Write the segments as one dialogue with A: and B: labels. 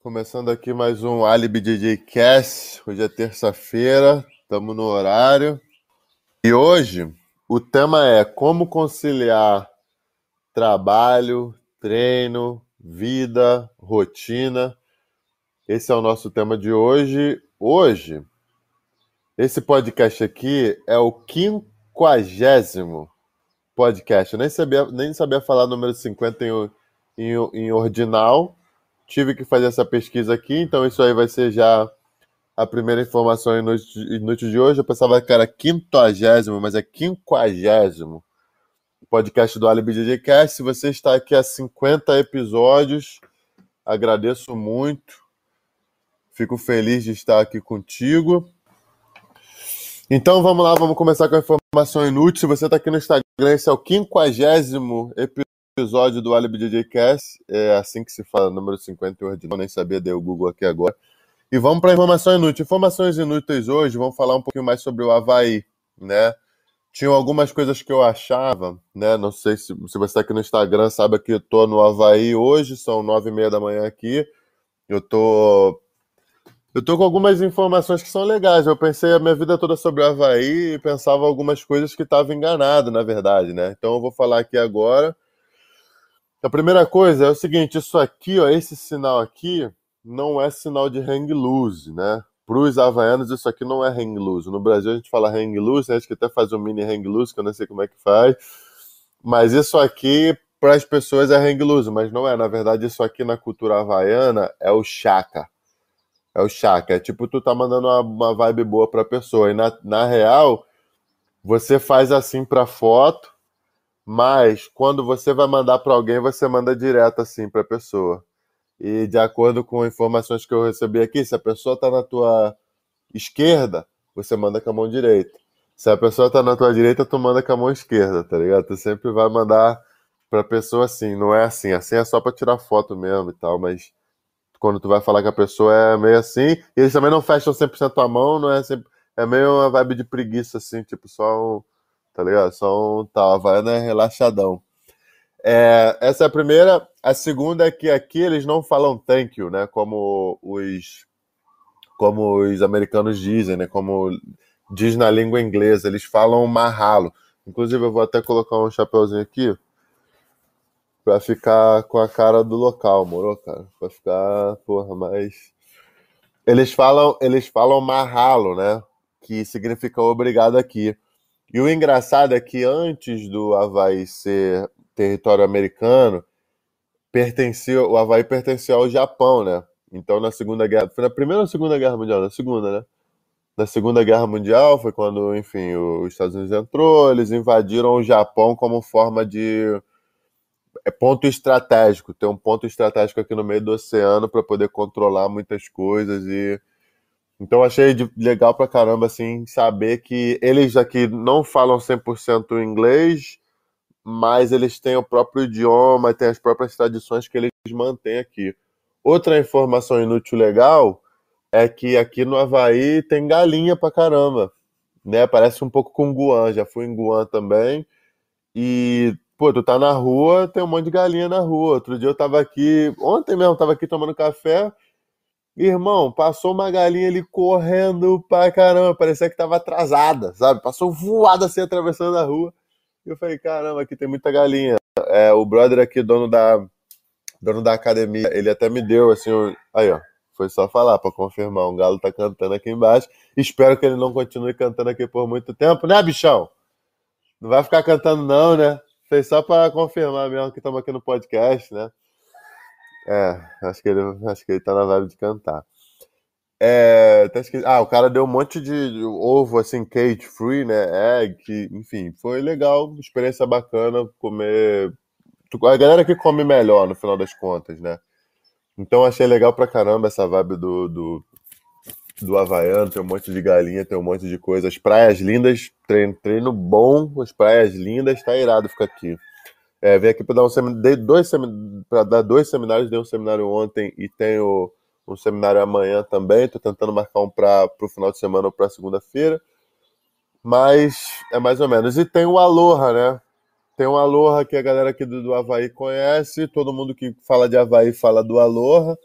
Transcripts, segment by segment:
A: Começando aqui mais um Alibi DJ Cast. Hoje é terça-feira, estamos no horário. E hoje o tema é como conciliar trabalho, treino, vida, rotina. Esse é o nosso tema de hoje. Hoje, esse podcast aqui é o quinquagésimo podcast. Eu nem sabia, nem sabia falar número 50 em, em, em ordinal tive que fazer essa pesquisa aqui, então isso aí vai ser já a primeira informação inútil de hoje. Eu pensava que era quinquagésimo, mas é quinquagésimo podcast do Alibi DJ Cast. Se você está aqui há 50 episódios, agradeço muito. Fico feliz de estar aqui contigo. Então vamos lá, vamos começar com a informação inútil. Se você está aqui no Instagram, esse é o quinquagésimo episódio episódio do Alibi DJ Cast. É assim que se fala, número 58. Eu nem sabia, dei o Google aqui agora. E vamos para informação inútil. Informações inúteis hoje, vamos falar um pouquinho mais sobre o Havaí, né? Tinham algumas coisas que eu achava, né? Não sei se, se você está aqui no Instagram, sabe que eu tô no Havaí hoje, são nove e meia da manhã aqui. Eu tô eu tô com algumas informações que são legais. Eu pensei a minha vida toda sobre o Havaí e pensava algumas coisas que estava enganado, na verdade, né? Então eu vou falar aqui agora a primeira coisa é o seguinte, isso aqui, ó, esse sinal aqui não é sinal de hang loose, né? Para os havaianos isso aqui não é hang loose. No Brasil a gente fala hang loose, né? a gente até faz um mini hang loose, que eu não sei como é que faz. Mas isso aqui para as pessoas é hang loose, mas não é. Na verdade isso aqui na cultura havaiana é o chaka. É o chaka. É tipo tu tá mandando uma, uma vibe boa para a pessoa. E na, na real, você faz assim para foto mas quando você vai mandar para alguém, você manda direto assim para a pessoa. E de acordo com informações que eu recebi aqui, se a pessoa está na tua esquerda, você manda com a mão direita. Se a pessoa está na tua direita, tu manda com a mão esquerda, tá ligado? Tu sempre vai mandar para a pessoa assim, não é assim. Assim é só para tirar foto mesmo e tal, mas quando tu vai falar com a pessoa é meio assim. E eles também não fecham 100% a mão, não é sempre. É meio uma vibe de preguiça, assim, tipo, só um tá ligado? Só um tal, Havaiana é relaxadão. É, essa é a primeira. A segunda é que aqui eles não falam thank you, né? Como os, como os americanos dizem, né? Como diz na língua inglesa, eles falam marralo. Inclusive, eu vou até colocar um chapeuzinho aqui pra ficar com a cara do local, moro, cara? Pra ficar, porra, mais. Eles falam, eles falam marralo, né? Que significa obrigado aqui. E o engraçado é que antes do Havaí ser território americano, pertencia, o Havaí pertencia ao Japão, né? Então na Segunda Guerra, foi na Primeira ou Segunda Guerra Mundial? Na Segunda, né? Na Segunda Guerra Mundial foi quando, enfim, os Estados Unidos entrou, eles invadiram o Japão como forma de é ponto estratégico, ter um ponto estratégico aqui no meio do oceano para poder controlar muitas coisas e então achei legal pra caramba, assim, saber que eles aqui não falam 100% inglês, mas eles têm o próprio idioma, têm as próprias tradições que eles mantêm aqui. Outra informação inútil legal é que aqui no Havaí tem galinha pra caramba, né? Parece um pouco com Guan, já fui em Guan também. E, pô, tu tá na rua, tem um monte de galinha na rua. Outro dia eu tava aqui, ontem mesmo, tava aqui tomando café, Irmão, passou uma galinha ali correndo pra caramba, parecia que tava atrasada, sabe? Passou voada assim atravessando a rua. E eu falei, caramba, aqui tem muita galinha. É, o brother aqui, dono da, dono da academia, ele até me deu assim, aí ó, foi só falar para confirmar, um galo tá cantando aqui embaixo. Espero que ele não continue cantando aqui por muito tempo, né, bichão? Não vai ficar cantando não, né? Fez só para confirmar mesmo que estamos aqui no podcast, né? É, acho que ele, acho que ele tá na vibe de cantar. É, tá ah, o cara deu um monte de ovo assim, cage free, né? Egg, que, enfim, foi legal, experiência bacana comer. A galera que come melhor no final das contas, né? Então achei legal pra caramba essa vibe do, do, do Havaiano, tem um monte de galinha, tem um monte de coisa. As praias lindas, treino, treino bom, as praias lindas, tá irado ficar aqui. É, vim aqui para dar um seminário, dois para dar dois seminários, dei um seminário ontem e tenho um seminário amanhã também. Estou tentando marcar um para o final de semana ou para segunda-feira. Mas é mais ou menos. E tem o Aloha, né? Tem o Aloha que a galera aqui do, do Havaí conhece. Todo mundo que fala de Havaí fala do Aloha.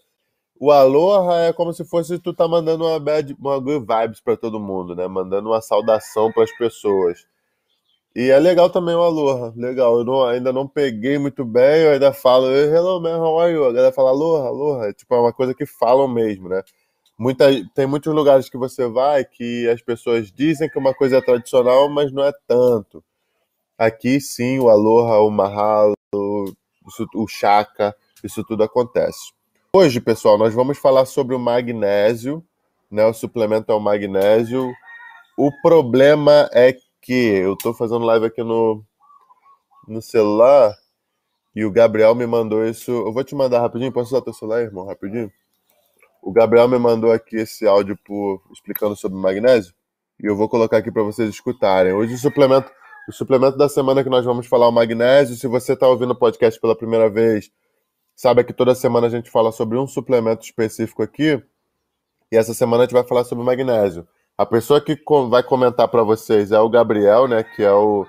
A: o aloha é como se fosse tu tá mandando uma bad, uma good vibes para todo mundo, né? Mandando uma saudação para as pessoas. E é legal também o aloha, legal. Eu não, ainda não peguei muito bem, eu ainda falo hello man, how are you? A galera fala aloha, aloha. É, tipo, é uma coisa que falam mesmo, né? Muita, tem muitos lugares que você vai que as pessoas dizem que uma coisa é tradicional, mas não é tanto. Aqui sim, o aloha, o mahalo, o chaka, isso tudo acontece. Hoje, pessoal, nós vamos falar sobre o magnésio, né? O suplemento é o magnésio. O problema é que eu estou fazendo live aqui no, no celular e o Gabriel me mandou isso. Eu vou te mandar rapidinho. Posso usar teu celular, irmão? Rapidinho? O Gabriel me mandou aqui esse áudio por, explicando sobre magnésio e eu vou colocar aqui para vocês escutarem. Hoje o suplemento, o suplemento da semana que nós vamos falar é o magnésio. Se você está ouvindo o podcast pela primeira vez, Sabe que toda semana a gente fala sobre um suplemento específico aqui. E essa semana a gente vai falar sobre magnésio. A pessoa que vai comentar para vocês é o Gabriel, né? Que é o,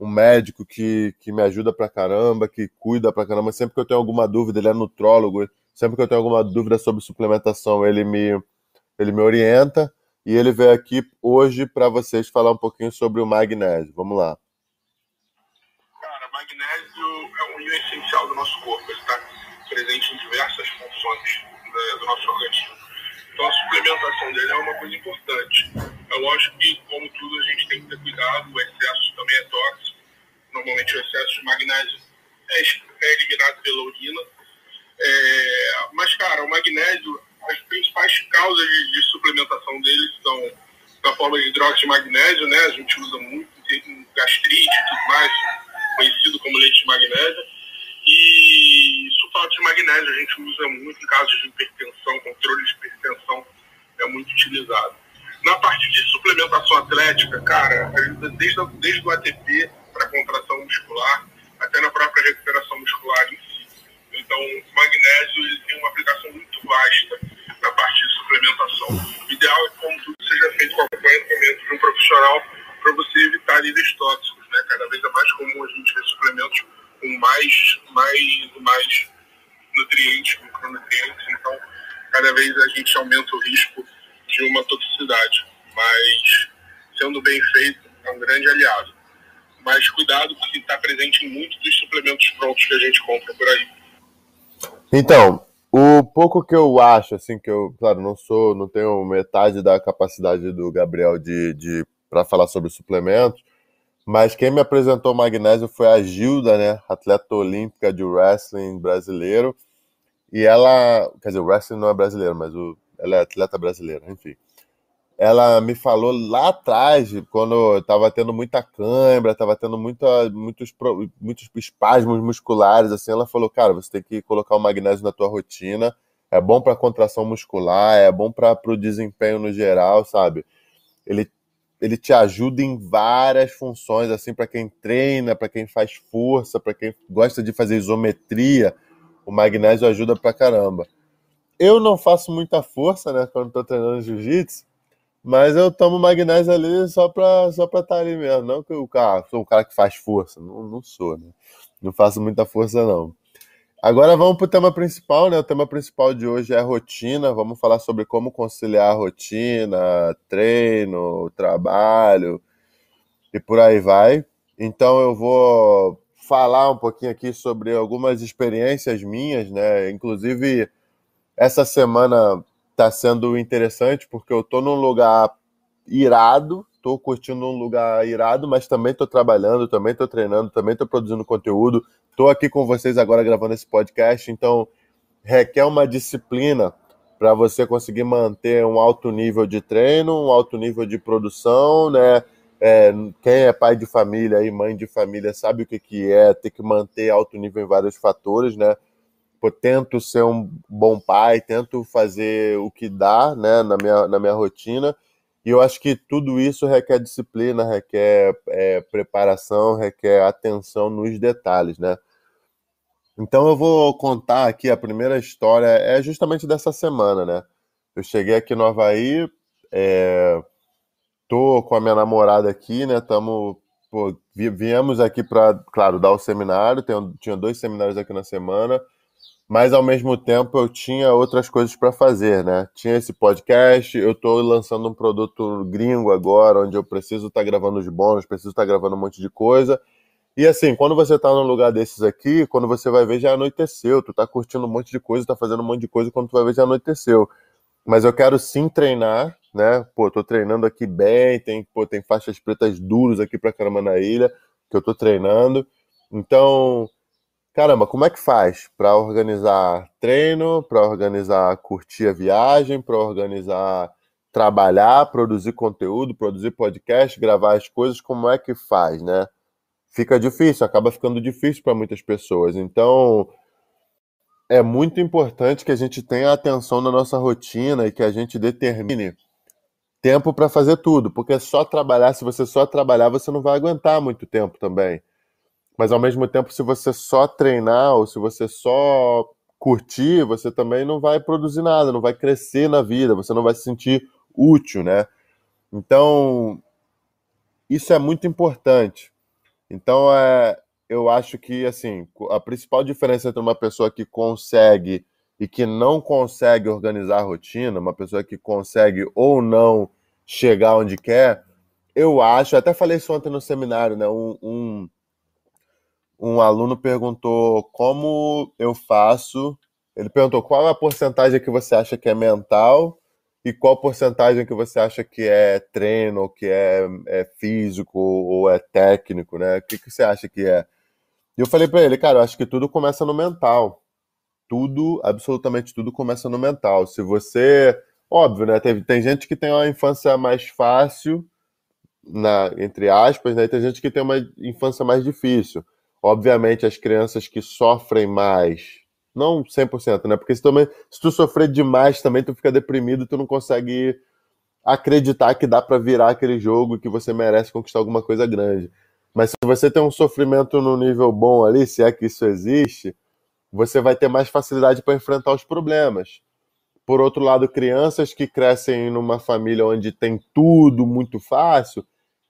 A: o médico que, que me ajuda pra caramba, que cuida pra caramba. Sempre que eu tenho alguma dúvida, ele é nutrólogo. Sempre que eu tenho alguma dúvida sobre suplementação, ele me, ele me orienta. E ele veio aqui hoje para vocês falar um pouquinho sobre o magnésio. Vamos lá.
B: Cara, magnésio é um essencial do nosso corpo. Ele está presente em diversas funções né, do nosso organismo. Então a suplementação dele é uma coisa importante. É lógico que, como tudo, a gente tem que ter cuidado, o excesso também é tóxico. Normalmente o excesso de magnésio é, é eliminado pela urina. É, mas, cara, o magnésio, as principais causas de, de suplementação dele são na forma de hidróxido de magnésio, né? A gente usa muito em gastrite e tudo mais, conhecido como leite de magnésio sulfato de magnésio a gente usa muito em casos de hipertensão, controle de hipertensão é muito utilizado. Na parte de suplementação atlética, cara, desde, desde o ATP para contração muscular até na própria recuperação muscular em si. Então, o magnésio ele tem uma aplicação muito vasta na parte de suplementação. O ideal é que, como tudo seja feito com acompanhamento de um profissional para você evitar níveis tóxicos. Né? Cada vez é mais comum a gente ver suplementos com mais, mais, mais nutrientes, micronutrientes, então cada vez a gente aumenta o risco de uma toxicidade. Mas, sendo bem feito, é um grande aliado. Mas cuidado, porque está presente em muitos dos suplementos prontos que a gente compra por aí.
A: Então, o pouco que eu acho, assim, que eu, claro, não sou, não tenho metade da capacidade do Gabriel de, de para falar sobre suplementos, mas quem me apresentou magnésio foi a Gilda, né? Atleta olímpica de wrestling brasileiro. E ela, quer dizer, o wrestling não é brasileiro, mas o, ela é atleta brasileira, enfim. Ela me falou lá atrás, quando eu tava tendo muita cãibra, tava tendo muita, muitos, muitos espasmos musculares, assim, ela falou, cara, você tem que colocar o magnésio na tua rotina, é bom para contração muscular, é bom para o desempenho no geral, sabe? Ele ele te ajuda em várias funções, assim, para quem treina, para quem faz força, para quem gosta de fazer isometria, o magnésio ajuda pra caramba. Eu não faço muita força, né, quando estou treinando jiu-jitsu, mas eu tomo magnésio ali só para só pra estar tá ali mesmo. Não que eu cara, sou um cara que faz força, não, não sou, né? Não faço muita força, não. Agora vamos para o tema principal, né? O tema principal de hoje é rotina. Vamos falar sobre como conciliar a rotina, treino, trabalho e por aí vai. Então eu vou falar um pouquinho aqui sobre algumas experiências minhas, né? Inclusive essa semana está sendo interessante porque eu estou num lugar irado, estou curtindo um lugar irado, mas também estou trabalhando, também estou treinando, também estou produzindo conteúdo, Estou aqui com vocês agora gravando esse podcast, então requer uma disciplina para você conseguir manter um alto nível de treino, um alto nível de produção, né? É, quem é pai de família e mãe de família sabe o que, que é ter que manter alto nível em vários fatores, né? Pô, tento ser um bom pai, tento fazer o que dá, né, na minha, na minha rotina, e eu acho que tudo isso requer disciplina, requer é, preparação, requer atenção nos detalhes, né? Então eu vou contar aqui a primeira história, é justamente dessa semana, né? Eu cheguei aqui no Havaí, é, tô com a minha namorada aqui, né? Tamo, pô, viemos aqui para, claro, dar o seminário, tem, tinha dois seminários aqui na semana, mas ao mesmo tempo eu tinha outras coisas para fazer, né? Tinha esse podcast, eu estou lançando um produto gringo agora, onde eu preciso estar tá gravando os bônus, preciso estar tá gravando um monte de coisa. E assim, quando você está num lugar desses aqui, quando você vai ver já anoiteceu, tu tá curtindo um monte de coisa, tá fazendo um monte de coisa, quando tu vai ver já anoiteceu. Mas eu quero sim treinar, né? Pô, tô treinando aqui bem, tem, pô, tem faixas pretas duras aqui pra caramba na ilha, que eu tô treinando. Então, caramba, como é que faz para organizar treino, para organizar curtir a viagem, para organizar trabalhar, produzir conteúdo, produzir podcast, gravar as coisas, como é que faz, né? Fica difícil, acaba ficando difícil para muitas pessoas. Então, é muito importante que a gente tenha atenção na nossa rotina e que a gente determine tempo para fazer tudo, porque só trabalhar, se você só trabalhar, você não vai aguentar muito tempo também. Mas ao mesmo tempo, se você só treinar ou se você só curtir, você também não vai produzir nada, não vai crescer na vida, você não vai se sentir útil, né? Então, isso é muito importante. Então, é, eu acho que assim, a principal diferença entre uma pessoa que consegue e que não consegue organizar a rotina, uma pessoa que consegue ou não chegar onde quer, eu acho, até falei isso ontem no seminário, né? Um, um, um aluno perguntou como eu faço. Ele perguntou qual é a porcentagem que você acha que é mental e qual porcentagem que você acha que é treino, que é, é físico ou é técnico, né? O que, que você acha que é? E eu falei para ele, cara, eu acho que tudo começa no mental. Tudo, absolutamente tudo começa no mental. Se você. Óbvio, né? Tem, tem gente que tem uma infância mais fácil, na, entre aspas, né? E tem gente que tem uma infância mais difícil. Obviamente, as crianças que sofrem mais, não 100%, né? Porque se, também, se tu sofrer demais também, tu fica deprimido, tu não consegue acreditar que dá para virar aquele jogo que você merece conquistar alguma coisa grande. Mas se você tem um sofrimento no nível bom ali, se é que isso existe, você vai ter mais facilidade para enfrentar os problemas. Por outro lado, crianças que crescem numa família onde tem tudo muito fácil,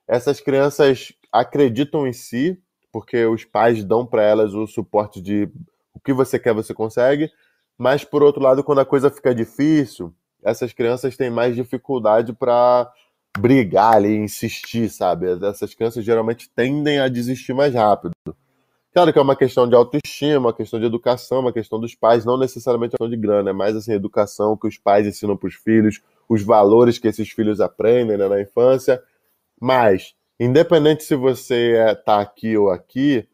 A: essas crianças acreditam em si, porque os pais dão para elas o suporte de o que você quer, você consegue. Mas, por outro lado, quando a coisa fica difícil, essas crianças têm mais dificuldade para brigar ali, insistir, sabe? Essas crianças geralmente tendem a desistir mais rápido. Claro que é uma questão de autoestima, uma questão de educação, uma questão dos pais, não necessariamente uma questão de grana, é mais assim, educação que os pais ensinam para os filhos, os valores que esses filhos aprendem né, na infância. Mas, independente se você está é, aqui ou aqui,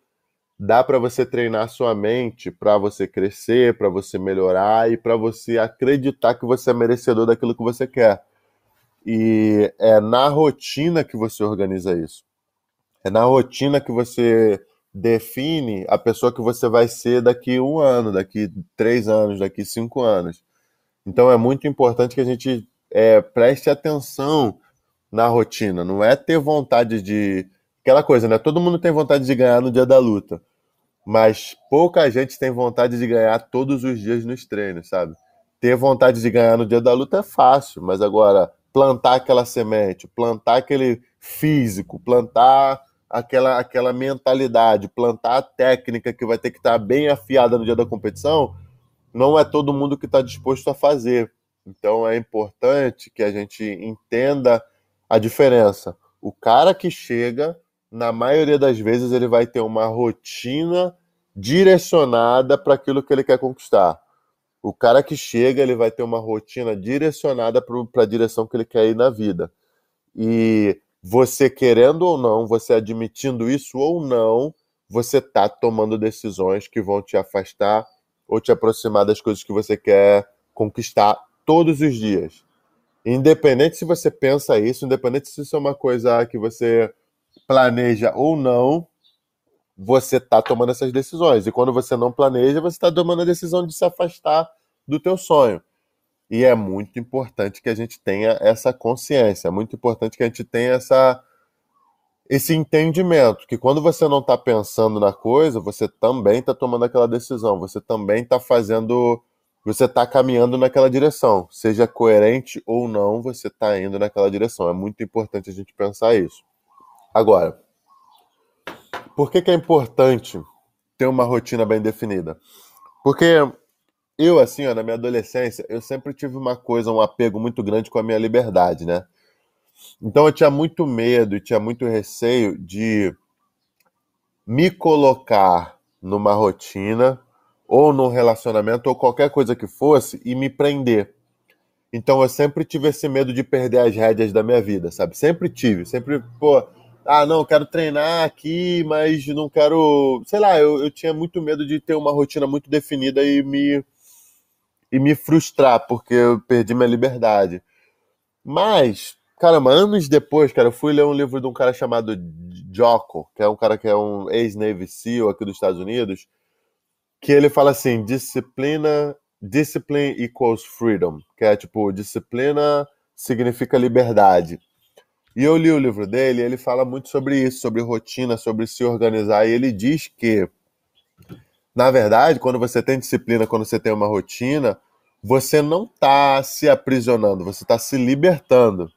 A: dá para você treinar sua mente para você crescer, para você melhorar e para você acreditar que você é merecedor daquilo que você quer. E é na rotina que você organiza isso. É na rotina que você define a pessoa que você vai ser daqui um ano, daqui três anos, daqui cinco anos. Então é muito importante que a gente é, preste atenção na rotina. Não é ter vontade de. Aquela coisa, né? Todo mundo tem vontade de ganhar no dia da luta. Mas pouca gente tem vontade de ganhar todos os dias nos treinos, sabe? Ter vontade de ganhar no dia da luta é fácil, mas agora plantar aquela semente, plantar aquele físico, plantar aquela, aquela mentalidade, plantar a técnica que vai ter que estar bem afiada no dia da competição, não é todo mundo que está disposto a fazer. Então é importante que a gente entenda a diferença. O cara que chega, na maioria das vezes, ele vai ter uma rotina direcionada para aquilo que ele quer conquistar. O cara que chega, ele vai ter uma rotina direcionada para a direção que ele quer ir na vida. E você querendo ou não, você admitindo isso ou não, você tá tomando decisões que vão te afastar ou te aproximar das coisas que você quer conquistar todos os dias. Independente se você pensa isso, independente se isso é uma coisa que você planeja ou não, você está tomando essas decisões. E quando você não planeja, você está tomando a decisão de se afastar do teu sonho. E é muito importante que a gente tenha essa consciência, é muito importante que a gente tenha essa, esse entendimento, que quando você não está pensando na coisa, você também está tomando aquela decisão, você também está fazendo, você está caminhando naquela direção. Seja coerente ou não, você está indo naquela direção. É muito importante a gente pensar isso. Agora, por que, que é importante ter uma rotina bem definida? Porque eu, assim, ó, na minha adolescência, eu sempre tive uma coisa, um apego muito grande com a minha liberdade, né? Então eu tinha muito medo e tinha muito receio de me colocar numa rotina ou num relacionamento ou qualquer coisa que fosse e me prender. Então eu sempre tive esse medo de perder as rédeas da minha vida, sabe? Sempre tive, sempre, pô, ah, não, quero treinar aqui, mas não quero, sei lá, eu, eu tinha muito medo de ter uma rotina muito definida e me e me frustrar porque eu perdi minha liberdade. Mas Caramba, anos depois, cara, eu fui ler um livro de um cara chamado Jocko, que é um cara que é um ex-Navy SEAL aqui dos Estados Unidos, que ele fala assim, disciplina, discipline equals freedom, que é tipo, disciplina significa liberdade. E eu li o livro dele ele fala muito sobre isso, sobre rotina, sobre se organizar, e ele diz que, na verdade, quando você tem disciplina, quando você tem uma rotina, você não está se aprisionando, você está se libertando.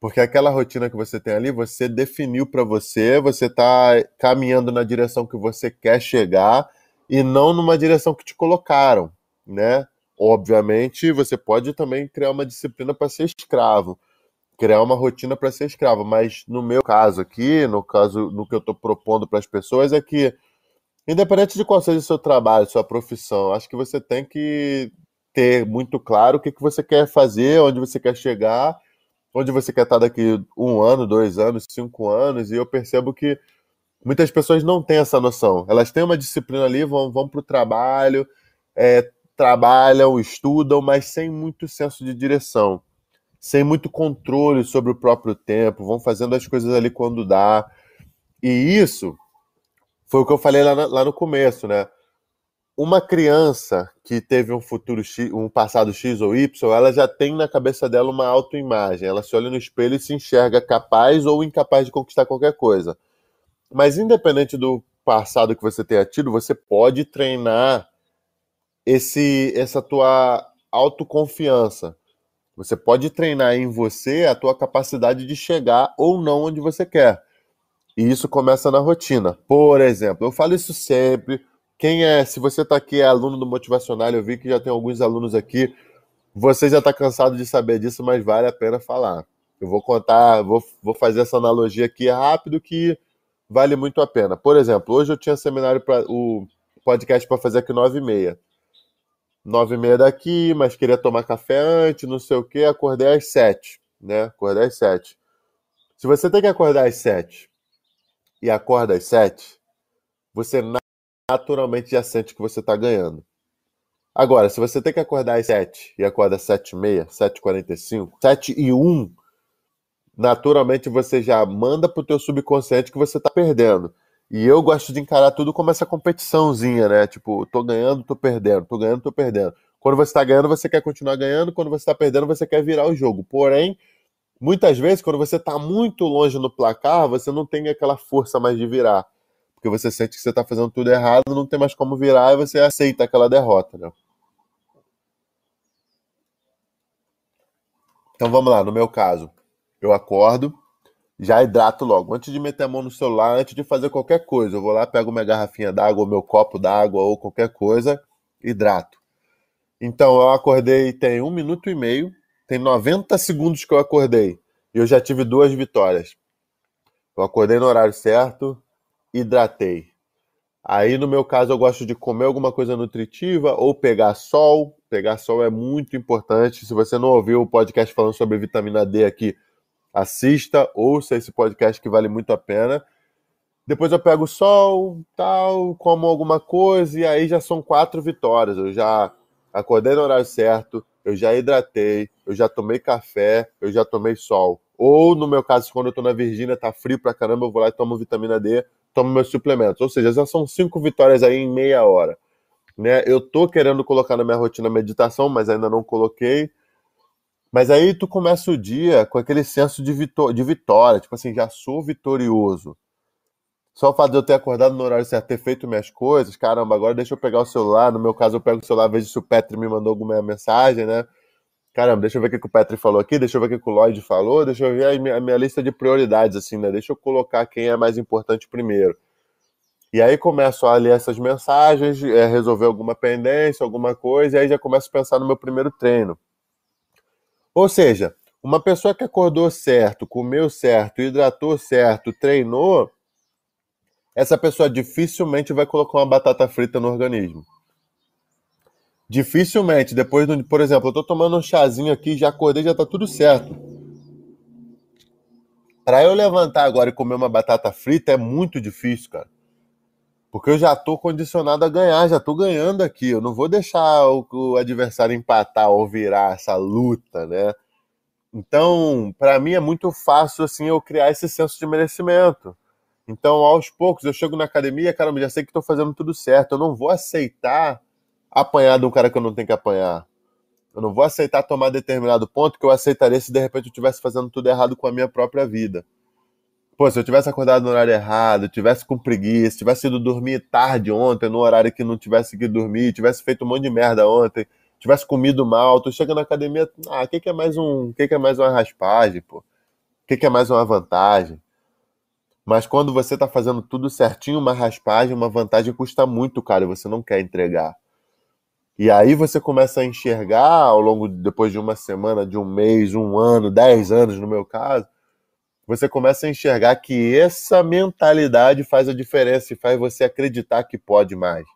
A: Porque aquela rotina que você tem ali, você definiu para você, você está caminhando na direção que você quer chegar e não numa direção que te colocaram, né? Obviamente, você pode também criar uma disciplina para ser escravo, criar uma rotina para ser escravo, mas no meu caso aqui, no caso no que eu estou propondo para as pessoas é que independente de qual seja o seu trabalho, sua profissão, acho que você tem que ter muito claro o que, que você quer fazer, onde você quer chegar onde você quer estar daqui um ano, dois anos, cinco anos, e eu percebo que muitas pessoas não têm essa noção. Elas têm uma disciplina ali, vão, vão para o trabalho, é, trabalham, estudam, mas sem muito senso de direção, sem muito controle sobre o próprio tempo, vão fazendo as coisas ali quando dá. E isso foi o que eu falei lá, lá no começo, né? uma criança que teve um futuro X, um passado X ou Y, ela já tem na cabeça dela uma autoimagem. Ela se olha no espelho e se enxerga capaz ou incapaz de conquistar qualquer coisa. Mas independente do passado que você tenha tido, você pode treinar esse essa tua autoconfiança. Você pode treinar em você a tua capacidade de chegar ou não onde você quer. E isso começa na rotina. Por exemplo, eu falo isso sempre, quem é, se você está aqui é aluno do Motivacional, eu vi que já tem alguns alunos aqui. Você já está cansado de saber disso, mas vale a pena falar. Eu vou contar, vou, vou fazer essa analogia aqui rápido que vale muito a pena. Por exemplo, hoje eu tinha seminário para o podcast para fazer aqui nove e meia. Nove e meia daqui, mas queria tomar café antes, não sei o que, acordei às sete, né? Acordei às sete. Se você tem que acordar às sete e acorda às sete, você naturalmente já sente que você está ganhando. Agora, se você tem que acordar às 7 e acorda às 7 e meia, 7 45 7 e 1, naturalmente você já manda pro teu subconsciente que você está perdendo. E eu gosto de encarar tudo como essa competiçãozinha, né? Tipo, tô ganhando, tô perdendo, tô ganhando, tô perdendo. Quando você está ganhando, você quer continuar ganhando, quando você está perdendo, você quer virar o jogo. Porém, muitas vezes, quando você está muito longe no placar, você não tem aquela força mais de virar porque você sente que você está fazendo tudo errado, não tem mais como virar e você aceita aquela derrota, né? Então vamos lá, no meu caso, eu acordo, já hidrato logo. Antes de meter a mão no celular, antes de fazer qualquer coisa, eu vou lá, pego minha garrafinha d'água, meu copo d'água, ou qualquer coisa, hidrato. Então eu acordei tem um minuto e meio, tem 90 segundos que eu acordei. E eu já tive duas vitórias. Eu acordei no horário certo, hidratei. Aí, no meu caso, eu gosto de comer alguma coisa nutritiva ou pegar sol. Pegar sol é muito importante. Se você não ouviu o podcast falando sobre vitamina D aqui, assista, ouça esse podcast que vale muito a pena. Depois eu pego sol, tal, como alguma coisa e aí já são quatro vitórias. Eu já acordei no horário certo, eu já hidratei, eu já tomei café, eu já tomei sol. Ou, no meu caso, quando eu tô na Virgínia, tá frio pra caramba, eu vou lá e tomo vitamina D tomo meus suplementos. Ou seja, já são cinco vitórias aí em meia hora. Né? Eu tô querendo colocar na minha rotina meditação, mas ainda não coloquei. Mas aí tu começa o dia com aquele senso de, vitó de vitória, tipo assim, já sou vitorioso. Só o fato de eu ter acordado no horário certo, ter feito minhas coisas, caramba, agora deixa eu pegar o celular. No meu caso, eu pego o celular, vejo se o Petri me mandou alguma mensagem, né? Caramba, deixa eu ver o que, o Petri falou aqui, deixa eu ver o que o Lloyd falou, deixa eu ver a minha, a minha lista de prioridades, assim, né? Deixa eu colocar quem é mais importante primeiro. E aí começo a ler essas mensagens, é, resolver alguma pendência, alguma coisa, e aí já começo a pensar no meu primeiro treino. Ou seja, uma pessoa que acordou certo, comeu certo, hidratou certo, treinou, essa pessoa dificilmente vai colocar uma batata frita no organismo. Dificilmente, depois do, por exemplo, eu tô tomando um chazinho aqui, já acordei, já tá tudo certo. Para eu levantar agora e comer uma batata frita é muito difícil, cara. Porque eu já tô condicionado a ganhar, já tô ganhando aqui. Eu não vou deixar o, o adversário empatar ou virar essa luta, né? Então, para mim é muito fácil assim eu criar esse senso de merecimento. Então, aos poucos, eu chego na academia, cara, eu já sei que estou fazendo tudo certo. Eu não vou aceitar apanhar de um cara que eu não tenho que apanhar. Eu não vou aceitar tomar determinado ponto que eu aceitaria se de repente eu estivesse fazendo tudo errado com a minha própria vida. Pô, se eu tivesse acordado no horário errado, tivesse com preguiça, tivesse ido dormir tarde ontem, no horário que não tivesse que dormir, tivesse feito um monte de merda ontem, tivesse comido mal, tu chega na academia, ah, o que, que é mais um, que, que é mais uma raspagem, pô? O que, que é mais uma vantagem? Mas quando você está fazendo tudo certinho, uma raspagem, uma vantagem custa muito caro e você não quer entregar. E aí você começa a enxergar ao longo, depois de uma semana, de um mês, um ano, dez anos no meu caso, você começa a enxergar que essa mentalidade faz a diferença e faz você acreditar que pode mais.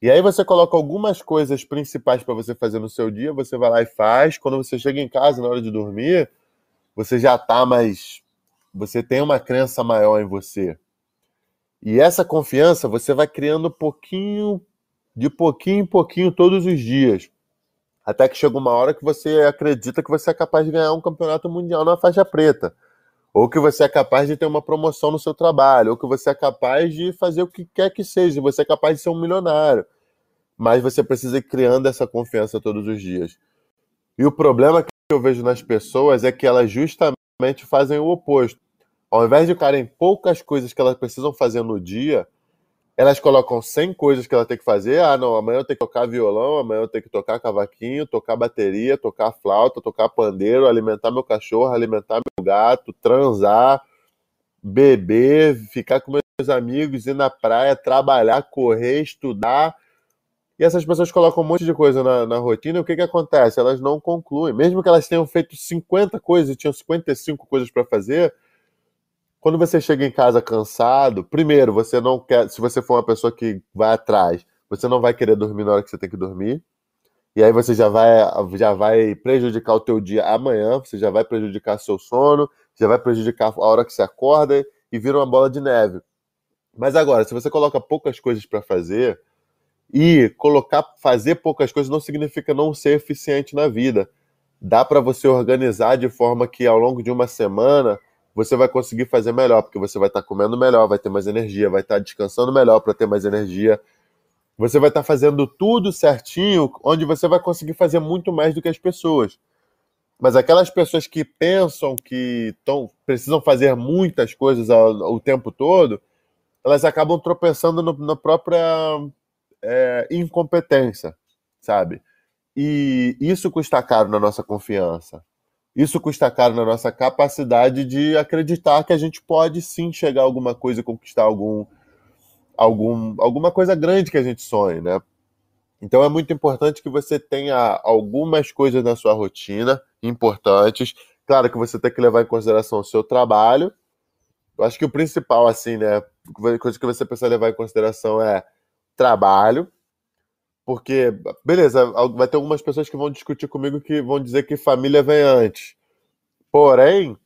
A: E aí você coloca algumas coisas principais para você fazer no seu dia, você vai lá e faz. Quando você chega em casa na hora de dormir, você já está mais. Você tem uma crença maior em você. E essa confiança você vai criando pouquinho de pouquinho em pouquinho todos os dias. Até que chega uma hora que você acredita que você é capaz de ganhar um campeonato mundial na faixa preta. Ou que você é capaz de ter uma promoção no seu trabalho, ou que você é capaz de fazer o que quer que seja, você é capaz de ser um milionário. Mas você precisa ir criando essa confiança todos os dias. E o problema que eu vejo nas pessoas é que elas justamente fazem o oposto. Ao invés de ficarem poucas coisas que elas precisam fazer no dia, elas colocam 100 coisas que ela tem que fazer. Ah, não, amanhã eu tenho que tocar violão, amanhã eu tenho que tocar cavaquinho, tocar bateria, tocar flauta, tocar pandeiro, alimentar meu cachorro, alimentar meu gato, transar, beber, ficar com meus amigos, ir na praia, trabalhar, correr, estudar. E essas pessoas colocam um monte de coisa na, na rotina e o que, que acontece? Elas não concluem. Mesmo que elas tenham feito 50 coisas e tinham 55 coisas para fazer, quando você chega em casa cansado, primeiro, você não quer, se você for uma pessoa que vai atrás, você não vai querer dormir na hora que você tem que dormir. E aí você já vai, já vai prejudicar o teu dia amanhã, você já vai prejudicar seu sono, já vai prejudicar a hora que você acorda e vira uma bola de neve. Mas agora, se você coloca poucas coisas para fazer, e colocar fazer poucas coisas não significa não ser eficiente na vida. Dá para você organizar de forma que ao longo de uma semana você vai conseguir fazer melhor, porque você vai estar tá comendo melhor, vai ter mais energia, vai estar tá descansando melhor para ter mais energia. Você vai estar tá fazendo tudo certinho, onde você vai conseguir fazer muito mais do que as pessoas. Mas aquelas pessoas que pensam que tão, precisam fazer muitas coisas ao, o tempo todo, elas acabam tropeçando no, na própria é, incompetência, sabe? E isso custa caro na nossa confiança. Isso custa caro na nossa capacidade de acreditar que a gente pode sim chegar a alguma coisa, conquistar algum, algum, alguma coisa grande que a gente sonhe, né? Então é muito importante que você tenha algumas coisas na sua rotina importantes. Claro que você tem que levar em consideração o seu trabalho. Eu acho que o principal, assim, né? Coisa que você precisa levar em consideração é trabalho, porque, beleza, vai ter algumas pessoas que vão discutir comigo que vão dizer que família vem antes. Porém,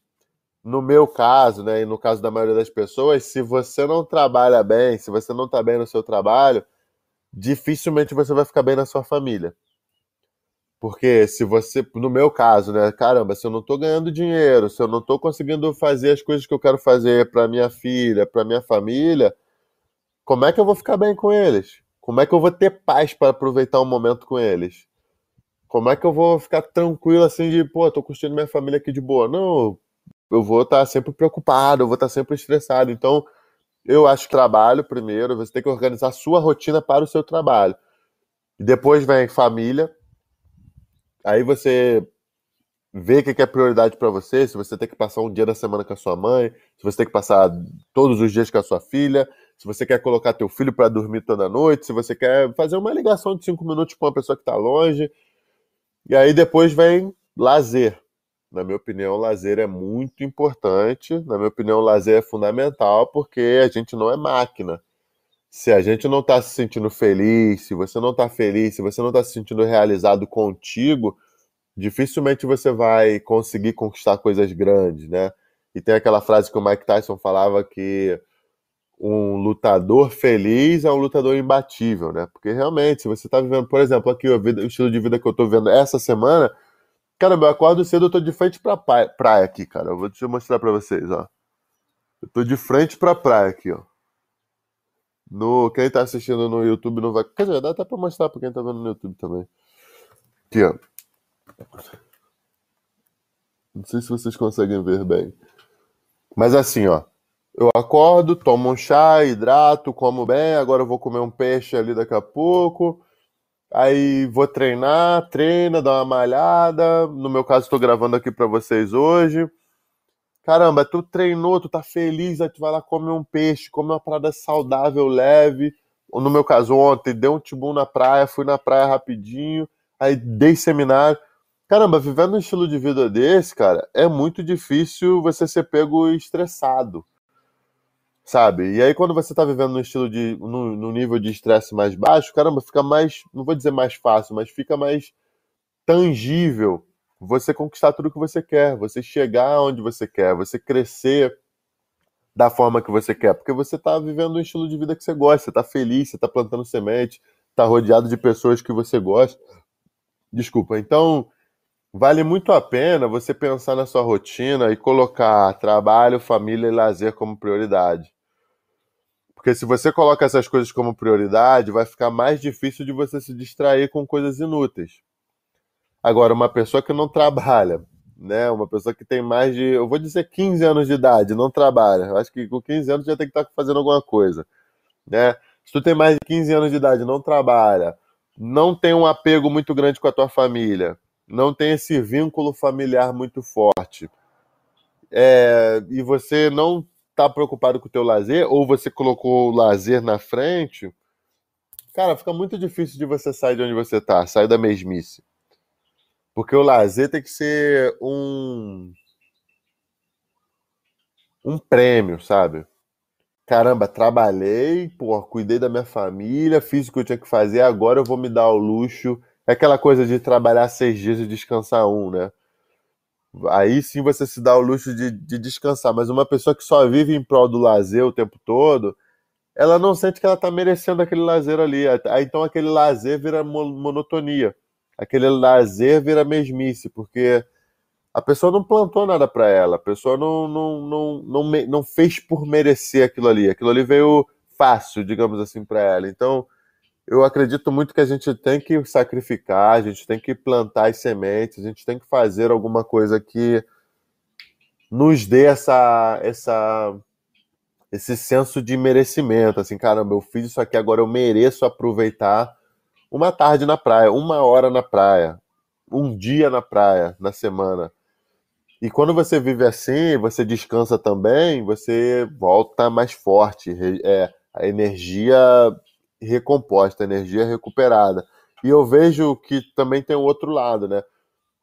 A: no meu caso, né, e no caso da maioria das pessoas, se você não trabalha bem, se você não está bem no seu trabalho, dificilmente você vai ficar bem na sua família. Porque se você, no meu caso, né, caramba, se eu não estou ganhando dinheiro, se eu não estou conseguindo fazer as coisas que eu quero fazer para minha filha, para minha família, como é que eu vou ficar bem com eles? Como é que eu vou ter paz para aproveitar um momento com eles? Como é que eu vou ficar tranquilo assim de, pô, tô curtindo minha família aqui de boa? Não, eu vou estar tá sempre preocupado, eu vou estar tá sempre estressado. Então, eu acho que trabalho primeiro, você tem que organizar a sua rotina para o seu trabalho. E depois vem família. Aí você vê o que é prioridade para você, se você tem que passar um dia da semana com a sua mãe, se você tem que passar todos os dias com a sua filha, se você quer colocar teu filho para dormir toda noite, se você quer fazer uma ligação de cinco minutos com uma pessoa que está longe. E aí depois vem lazer. Na minha opinião, lazer é muito importante. Na minha opinião, lazer é fundamental porque a gente não é máquina. Se a gente não está se sentindo feliz, se você não está feliz, se você não está se sentindo realizado contigo, dificilmente você vai conseguir conquistar coisas grandes, né? E tem aquela frase que o Mike Tyson falava que um lutador feliz é um lutador imbatível, né? Porque realmente, se você está vivendo, por exemplo, aqui o, vida, o, estilo de vida que eu estou vivendo essa semana, cara, eu acordo cedo, eu tô de frente pra praia, praia aqui, cara. Eu vou te mostrar para vocês, ó. Eu tô de frente pra praia aqui, ó. No, quem tá assistindo no YouTube não vai. Quer dizer, dá até pra mostrar pra quem tá vendo no YouTube também. Aqui, ó. Não sei se vocês conseguem ver bem. Mas assim, ó. Eu acordo, tomo um chá, hidrato, como bem. Agora eu vou comer um peixe ali daqui a pouco. Aí vou treinar, treina, dá uma malhada. No meu caso, estou gravando aqui para vocês hoje. Caramba, tu treinou, tu tá feliz, aí tu vai lá comer um peixe, comer uma parada saudável, leve. No meu caso, ontem, dei um tibum na praia, fui na praia rapidinho, aí dei seminário. Caramba, vivendo um estilo de vida desse, cara, é muito difícil você ser pego estressado sabe? E aí quando você tá vivendo no estilo de no, no nível de estresse mais baixo, caramba, fica mais, não vou dizer mais fácil, mas fica mais tangível você conquistar tudo que você quer, você chegar onde você quer, você crescer da forma que você quer, porque você tá vivendo um estilo de vida que você gosta, você tá feliz, você tá plantando semente, tá rodeado de pessoas que você gosta. Desculpa. Então, vale muito a pena você pensar na sua rotina e colocar trabalho, família e lazer como prioridade. Porque se você coloca essas coisas como prioridade, vai ficar mais difícil de você se distrair com coisas inúteis. Agora, uma pessoa que não trabalha, né? Uma pessoa que tem mais de, eu vou dizer 15 anos de idade, não trabalha. Eu acho que com 15 anos já tem que estar fazendo alguma coisa, né? Se tu tem mais de 15 anos de idade, não trabalha, não tem um apego muito grande com a tua família, não tem esse vínculo familiar muito forte, é, e você não tá preocupado com o teu lazer, ou você colocou o lazer na frente, cara, fica muito difícil de você sair de onde você tá, sair da mesmice. Porque o lazer tem que ser um um prêmio, sabe? Caramba, trabalhei, pô, cuidei da minha família, fiz o que eu tinha que fazer, agora eu vou me dar o luxo. É aquela coisa de trabalhar seis dias e descansar um, né? Aí sim você se dá o luxo de, de descansar. Mas uma pessoa que só vive em prol do lazer o tempo todo, ela não sente que ela está merecendo aquele lazer ali. Então aquele lazer vira monotonia. Aquele lazer vira mesmice, porque a pessoa não plantou nada para ela, a pessoa não, não, não, não, não fez por merecer aquilo ali. Aquilo ali veio fácil, digamos assim, para ela. Então, eu acredito muito que a gente tem que sacrificar, a gente tem que plantar as sementes, a gente tem que fazer alguma coisa que nos dê essa, essa, esse senso de merecimento. Assim, caramba, eu fiz isso aqui, agora eu mereço aproveitar uma tarde na praia, uma hora na praia, um dia na praia, na semana. E quando você vive assim, você descansa também, você volta mais forte. É, a energia recomposta, energia recuperada. E eu vejo que também tem o outro lado, né?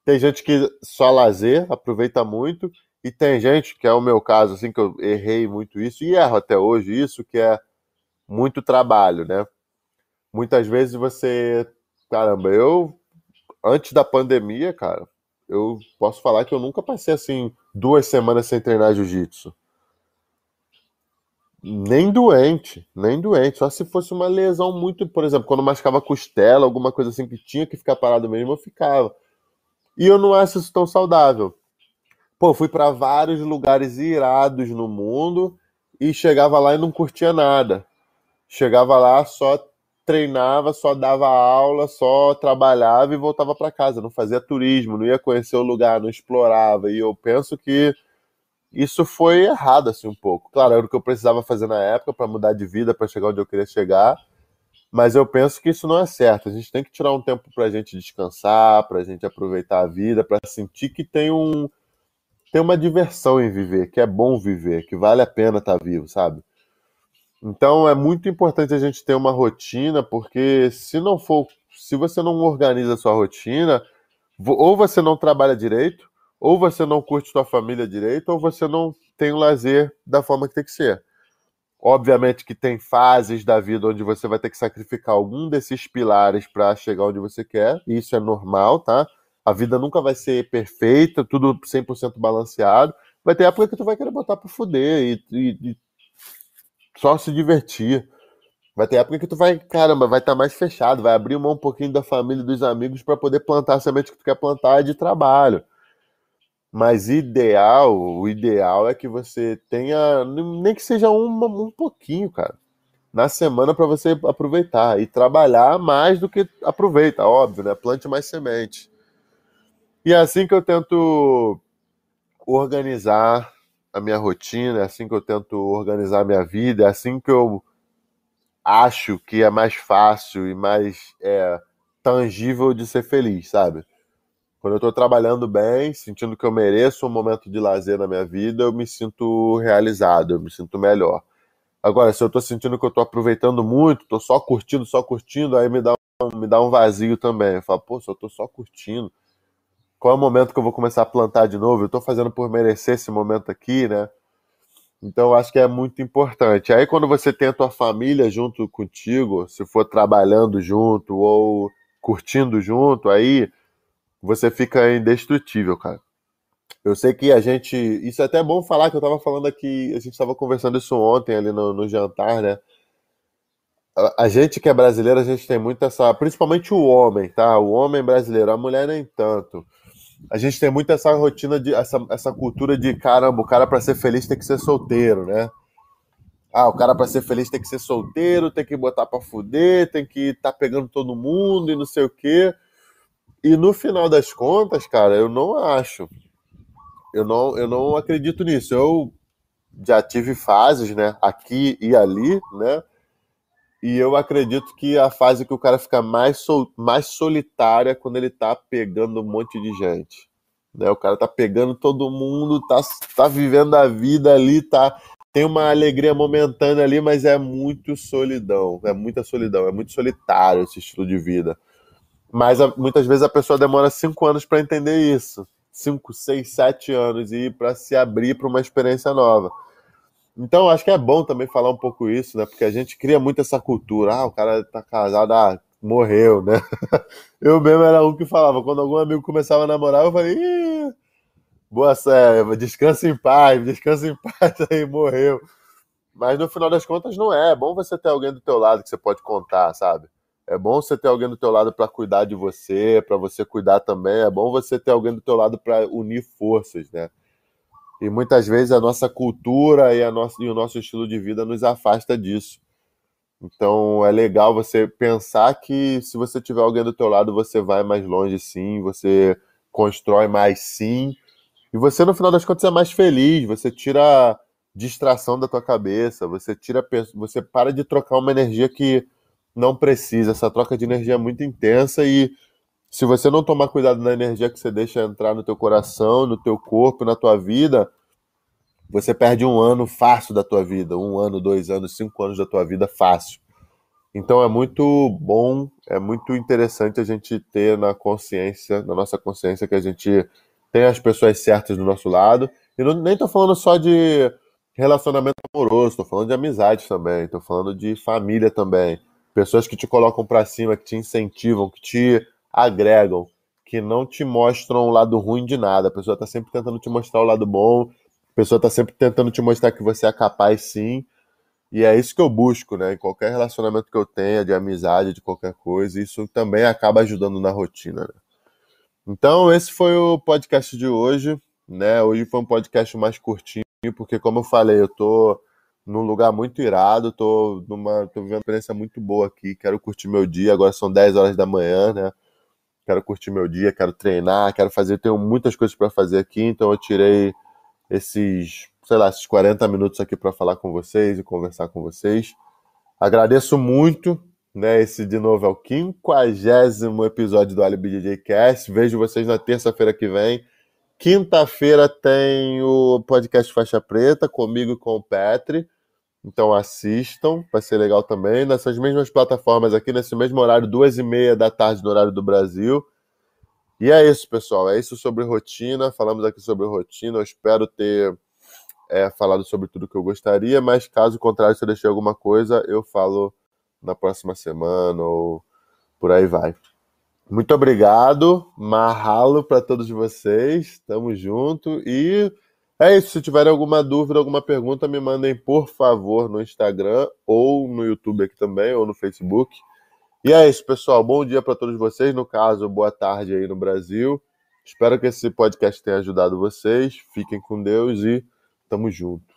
A: Tem gente que só lazer, aproveita muito, e tem gente, que é o meu caso, assim, que eu errei muito isso, e erro até hoje isso, que é muito trabalho, né? Muitas vezes você. Caramba, eu. Antes da pandemia, cara, eu posso falar que eu nunca passei assim duas semanas sem treinar jiu-jitsu. Nem doente, nem doente. Só se fosse uma lesão muito, por exemplo, quando machucava costela, alguma coisa assim que tinha que ficar parado mesmo, eu ficava. E eu não acho isso tão saudável. Pô, fui para vários lugares irados no mundo e chegava lá e não curtia nada. Chegava lá, só treinava, só dava aula, só trabalhava e voltava para casa. Não fazia turismo, não ia conhecer o lugar, não explorava. E eu penso que isso foi errado assim um pouco. Claro, era o que eu precisava fazer na época para mudar de vida, para chegar onde eu queria chegar. Mas eu penso que isso não é certo. A gente tem que tirar um tempo para a gente descansar, para a gente aproveitar a vida, para sentir que tem um tem uma diversão em viver, que é bom viver, que vale a pena estar tá vivo, sabe? Então é muito importante a gente ter uma rotina, porque se não for, se você não organiza a sua rotina, ou você não trabalha direito, ou você não curte sua família direito, ou você não tem o lazer da forma que tem que ser. Obviamente que tem fases da vida onde você vai ter que sacrificar algum desses pilares para chegar onde você quer, e isso é normal, tá? A vida nunca vai ser perfeita, tudo 100% balanceado. Vai ter época que tu vai querer botar para fuder e, e, e só se divertir. Vai ter época que tu vai, caramba, vai estar tá mais fechado, vai abrir mão um pouquinho da família e dos amigos para poder plantar a semente que tu quer plantar de trabalho. Mas ideal, o ideal é que você tenha, nem que seja uma, um pouquinho, cara, na semana para você aproveitar e trabalhar mais do que aproveita, óbvio, né? Plante mais semente. E é assim que eu tento organizar a minha rotina, é assim que eu tento organizar a minha vida, é assim que eu acho que é mais fácil e mais é, tangível de ser feliz, sabe? Quando eu estou trabalhando bem, sentindo que eu mereço um momento de lazer na minha vida, eu me sinto realizado, eu me sinto melhor. Agora, se eu estou sentindo que eu estou aproveitando muito, estou só curtindo, só curtindo, aí me dá, um, me dá um vazio também. Eu falo, pô, se eu estou só curtindo, qual é o momento que eu vou começar a plantar de novo? Eu estou fazendo por merecer esse momento aqui, né? Então, acho que é muito importante. Aí, quando você tem a tua família junto contigo, se for trabalhando junto ou curtindo junto, aí você fica indestrutível, cara. Eu sei que a gente. Isso é até bom falar que eu tava falando aqui. A gente tava conversando isso ontem ali no, no jantar, né? A, a, gente que é brasileiro, a gente tem muito essa. Principalmente o homem, tá? O homem brasileiro, a mulher nem tanto. A gente tem muito essa rotina de. Essa, essa cultura de caramba, o cara para ser feliz tem que ser solteiro, né? Ah, o cara para ser feliz tem que ser solteiro, tem que botar pra fuder, tem que estar tá pegando todo mundo e não sei o quê. E no final das contas, cara, eu não acho. Eu não, eu não acredito nisso. Eu já tive fases, né, aqui e ali, né? E eu acredito que a fase que o cara fica mais, sol, mais solitária é quando ele tá pegando um monte de gente. Né? O cara tá pegando todo mundo, tá, tá vivendo a vida ali, tá tem uma alegria momentânea ali, mas é muito solidão, é muita solidão, é muito solitário esse estilo de vida. Mas a, muitas vezes a pessoa demora cinco anos para entender isso. Cinco, seis, sete anos e para se abrir para uma experiência nova. Então, acho que é bom também falar um pouco isso, né? Porque a gente cria muito essa cultura. Ah, o cara tá casado, ah, morreu, né? Eu mesmo era um que falava. Quando algum amigo começava a namorar, eu falei, boa série, descansa em paz, descansa em paz, aí morreu. Mas no final das contas não é. É bom você ter alguém do teu lado que você pode contar, sabe? É bom você ter alguém do teu lado para cuidar de você, para você cuidar também. É bom você ter alguém do teu lado para unir forças, né? E muitas vezes a nossa cultura e, a nossa, e o nosso estilo de vida nos afasta disso. Então é legal você pensar que se você tiver alguém do teu lado, você vai mais longe sim, você constrói mais sim. E você, no final das contas, é mais feliz, você tira distração da tua cabeça, você tira você para de trocar uma energia que não precisa. Essa troca de energia é muito intensa e se você não tomar cuidado na energia que você deixa entrar no teu coração, no teu corpo, na tua vida, você perde um ano fácil da tua vida, um ano, dois anos, cinco anos da tua vida fácil. Então é muito bom, é muito interessante a gente ter na consciência, na nossa consciência, que a gente tem as pessoas certas do nosso lado. E não, nem tô falando só de relacionamento amoroso, tô falando de amizade também, tô falando de família também pessoas que te colocam para cima, que te incentivam, que te agregam, que não te mostram o lado ruim de nada. A pessoa está sempre tentando te mostrar o lado bom, a pessoa está sempre tentando te mostrar que você é capaz sim. E é isso que eu busco, né? Em qualquer relacionamento que eu tenha, de amizade, de qualquer coisa, isso também acaba ajudando na rotina. Né? Então, esse foi o podcast de hoje, né? Hoje foi um podcast mais curtinho, porque, como eu falei, eu tô num lugar muito irado, tô numa tô vivendo uma experiência muito boa aqui, quero curtir meu dia, agora são 10 horas da manhã, né? Quero curtir meu dia, quero treinar, quero fazer, tenho muitas coisas para fazer aqui, então eu tirei esses, sei lá, esses 40 minutos aqui para falar com vocês e conversar com vocês. Agradeço muito, né? Esse de novo é o 50 episódio do Alibi DJ Cast. Vejo vocês na terça-feira que vem. Quinta-feira tem o podcast Faixa Preta, comigo e com o Petri. Então assistam, vai ser legal também. Nessas mesmas plataformas aqui, nesse mesmo horário, duas e meia da tarde no horário do Brasil. E é isso, pessoal. É isso sobre rotina. Falamos aqui sobre rotina. Eu espero ter é, falado sobre tudo que eu gostaria, mas caso contrário, se eu deixei alguma coisa, eu falo na próxima semana ou por aí vai. Muito obrigado, Mahalo para todos vocês. Tamo junto e é isso. Se tiverem alguma dúvida, alguma pergunta, me mandem por favor no Instagram ou no YouTube aqui também ou no Facebook. E é isso, pessoal. Bom dia para todos vocês. No caso, boa tarde aí no Brasil. Espero que esse podcast tenha ajudado vocês. Fiquem com Deus e tamo junto.